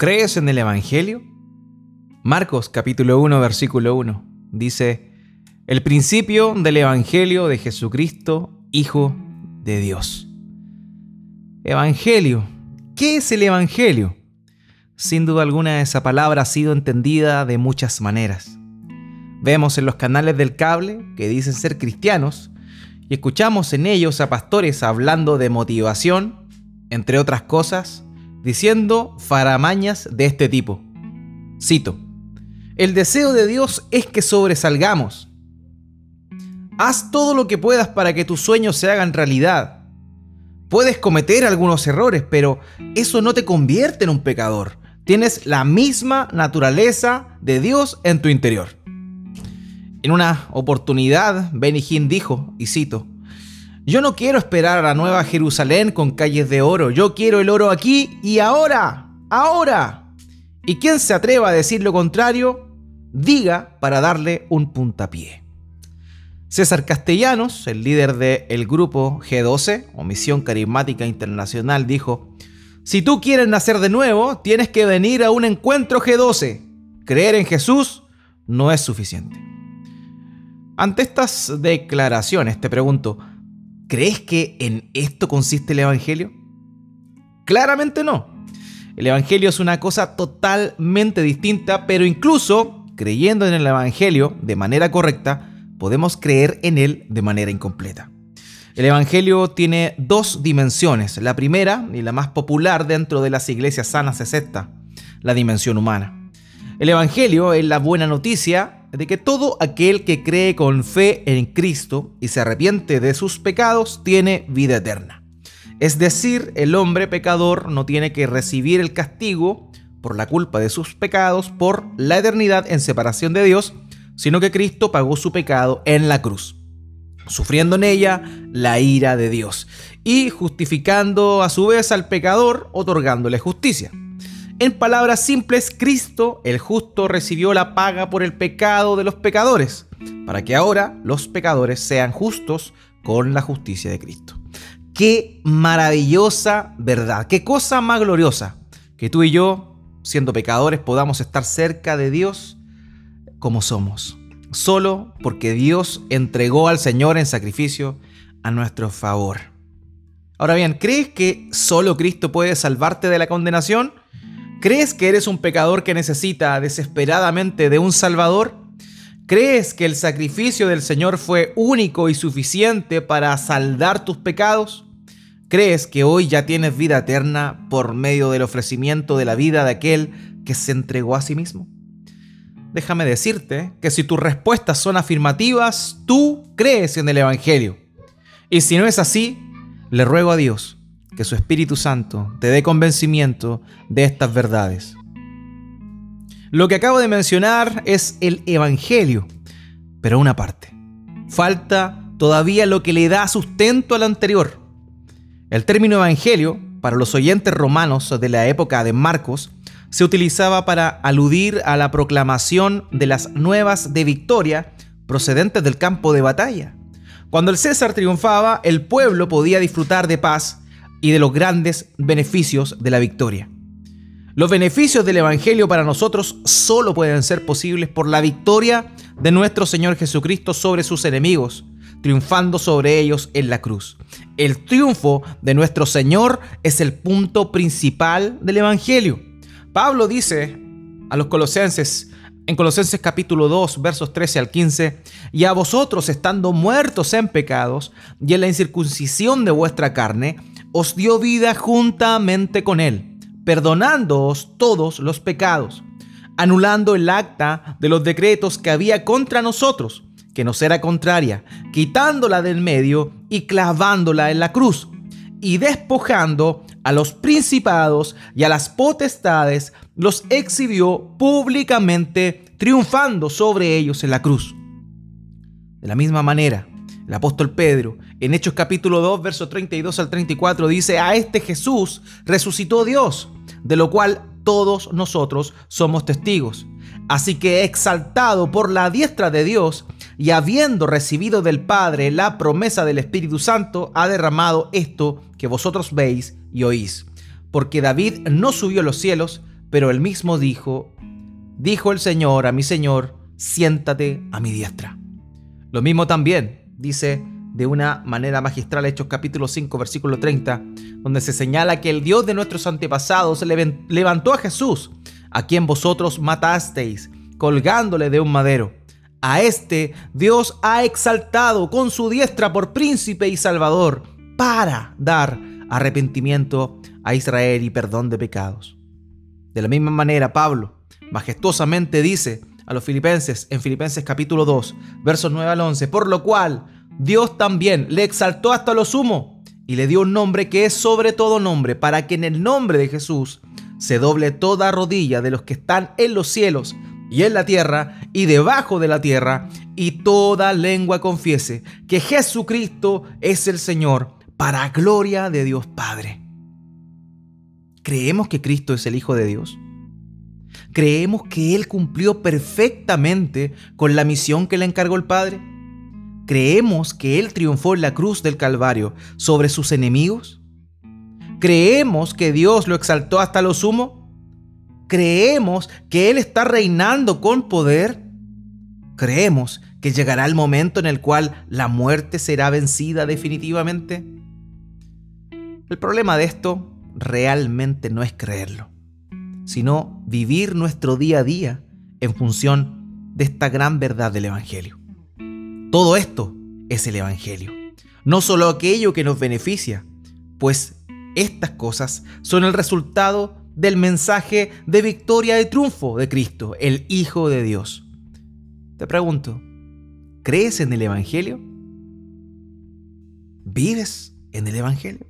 ¿Crees en el Evangelio? Marcos capítulo 1 versículo 1 dice, el principio del Evangelio de Jesucristo, Hijo de Dios. Evangelio. ¿Qué es el Evangelio? Sin duda alguna esa palabra ha sido entendida de muchas maneras. Vemos en los canales del cable que dicen ser cristianos y escuchamos en ellos a pastores hablando de motivación, entre otras cosas, diciendo faramañas de este tipo. Cito, el deseo de Dios es que sobresalgamos. Haz todo lo que puedas para que tus sueños se hagan realidad. Puedes cometer algunos errores, pero eso no te convierte en un pecador. Tienes la misma naturaleza de Dios en tu interior. En una oportunidad, Benny Hinn dijo, y cito, yo no quiero esperar a la nueva Jerusalén con calles de oro, yo quiero el oro aquí y ahora, ahora. Y quien se atreva a decir lo contrario, diga para darle un puntapié. César Castellanos, el líder del grupo G12 o Misión Carismática Internacional, dijo, si tú quieres nacer de nuevo, tienes que venir a un encuentro G12. Creer en Jesús no es suficiente. Ante estas declaraciones te pregunto, ¿Crees que en esto consiste el Evangelio? Claramente no. El Evangelio es una cosa totalmente distinta, pero incluso creyendo en el Evangelio de manera correcta, podemos creer en él de manera incompleta. El Evangelio tiene dos dimensiones. La primera, y la más popular dentro de las iglesias sanas, es esta, la dimensión humana. El Evangelio es la buena noticia de que todo aquel que cree con fe en Cristo y se arrepiente de sus pecados tiene vida eterna. Es decir, el hombre pecador no tiene que recibir el castigo por la culpa de sus pecados por la eternidad en separación de Dios, sino que Cristo pagó su pecado en la cruz, sufriendo en ella la ira de Dios y justificando a su vez al pecador, otorgándole justicia. En palabras simples, Cristo, el justo, recibió la paga por el pecado de los pecadores, para que ahora los pecadores sean justos con la justicia de Cristo. Qué maravillosa verdad, qué cosa más gloriosa, que tú y yo, siendo pecadores, podamos estar cerca de Dios como somos, solo porque Dios entregó al Señor en sacrificio a nuestro favor. Ahora bien, ¿crees que solo Cristo puede salvarte de la condenación? ¿Crees que eres un pecador que necesita desesperadamente de un Salvador? ¿Crees que el sacrificio del Señor fue único y suficiente para saldar tus pecados? ¿Crees que hoy ya tienes vida eterna por medio del ofrecimiento de la vida de aquel que se entregó a sí mismo? Déjame decirte que si tus respuestas son afirmativas, tú crees en el Evangelio. Y si no es así, le ruego a Dios que su Espíritu Santo te dé convencimiento de estas verdades. Lo que acabo de mencionar es el Evangelio, pero una parte. Falta todavía lo que le da sustento al anterior. El término Evangelio, para los oyentes romanos de la época de Marcos, se utilizaba para aludir a la proclamación de las nuevas de victoria procedentes del campo de batalla. Cuando el César triunfaba, el pueblo podía disfrutar de paz y de los grandes beneficios de la victoria. Los beneficios del Evangelio para nosotros solo pueden ser posibles por la victoria de nuestro Señor Jesucristo sobre sus enemigos, triunfando sobre ellos en la cruz. El triunfo de nuestro Señor es el punto principal del Evangelio. Pablo dice a los colosenses, en Colosenses capítulo 2, versos 13 al 15, y a vosotros estando muertos en pecados y en la incircuncisión de vuestra carne, os dio vida juntamente con Él, perdonándoos todos los pecados, anulando el acta de los decretos que había contra nosotros, que nos era contraria, quitándola del medio y clavándola en la cruz, y despojando a los principados y a las potestades, los exhibió públicamente, triunfando sobre ellos en la cruz. De la misma manera, el apóstol Pedro, en Hechos capítulo 2, versos 32 al 34, dice, a este Jesús resucitó Dios, de lo cual todos nosotros somos testigos. Así que exaltado por la diestra de Dios y habiendo recibido del Padre la promesa del Espíritu Santo, ha derramado esto que vosotros veis y oís. Porque David no subió a los cielos, pero él mismo dijo, dijo el Señor a mi Señor, siéntate a mi diestra. Lo mismo también dice de una manera magistral Hechos capítulo 5 versículo 30, donde se señala que el Dios de nuestros antepasados levantó a Jesús, a quien vosotros matasteis, colgándole de un madero. A este Dios ha exaltado con su diestra por príncipe y salvador para dar arrepentimiento a Israel y perdón de pecados. De la misma manera, Pablo majestuosamente dice a los filipenses en Filipenses capítulo 2, versos 9 al 11, por lo cual Dios también le exaltó hasta lo sumo y le dio un nombre que es sobre todo nombre, para que en el nombre de Jesús se doble toda rodilla de los que están en los cielos y en la tierra y debajo de la tierra, y toda lengua confiese que Jesucristo es el Señor, para gloria de Dios Padre. ¿Creemos que Cristo es el Hijo de Dios? ¿Creemos que Él cumplió perfectamente con la misión que le encargó el Padre? ¿Creemos que Él triunfó en la cruz del Calvario sobre sus enemigos? ¿Creemos que Dios lo exaltó hasta lo sumo? ¿Creemos que Él está reinando con poder? ¿Creemos que llegará el momento en el cual la muerte será vencida definitivamente? El problema de esto realmente no es creerlo, sino vivir nuestro día a día en función de esta gran verdad del Evangelio. Todo esto es el Evangelio, no solo aquello que nos beneficia, pues estas cosas son el resultado del mensaje de victoria y triunfo de Cristo, el Hijo de Dios. Te pregunto, ¿crees en el Evangelio? ¿Vives en el Evangelio?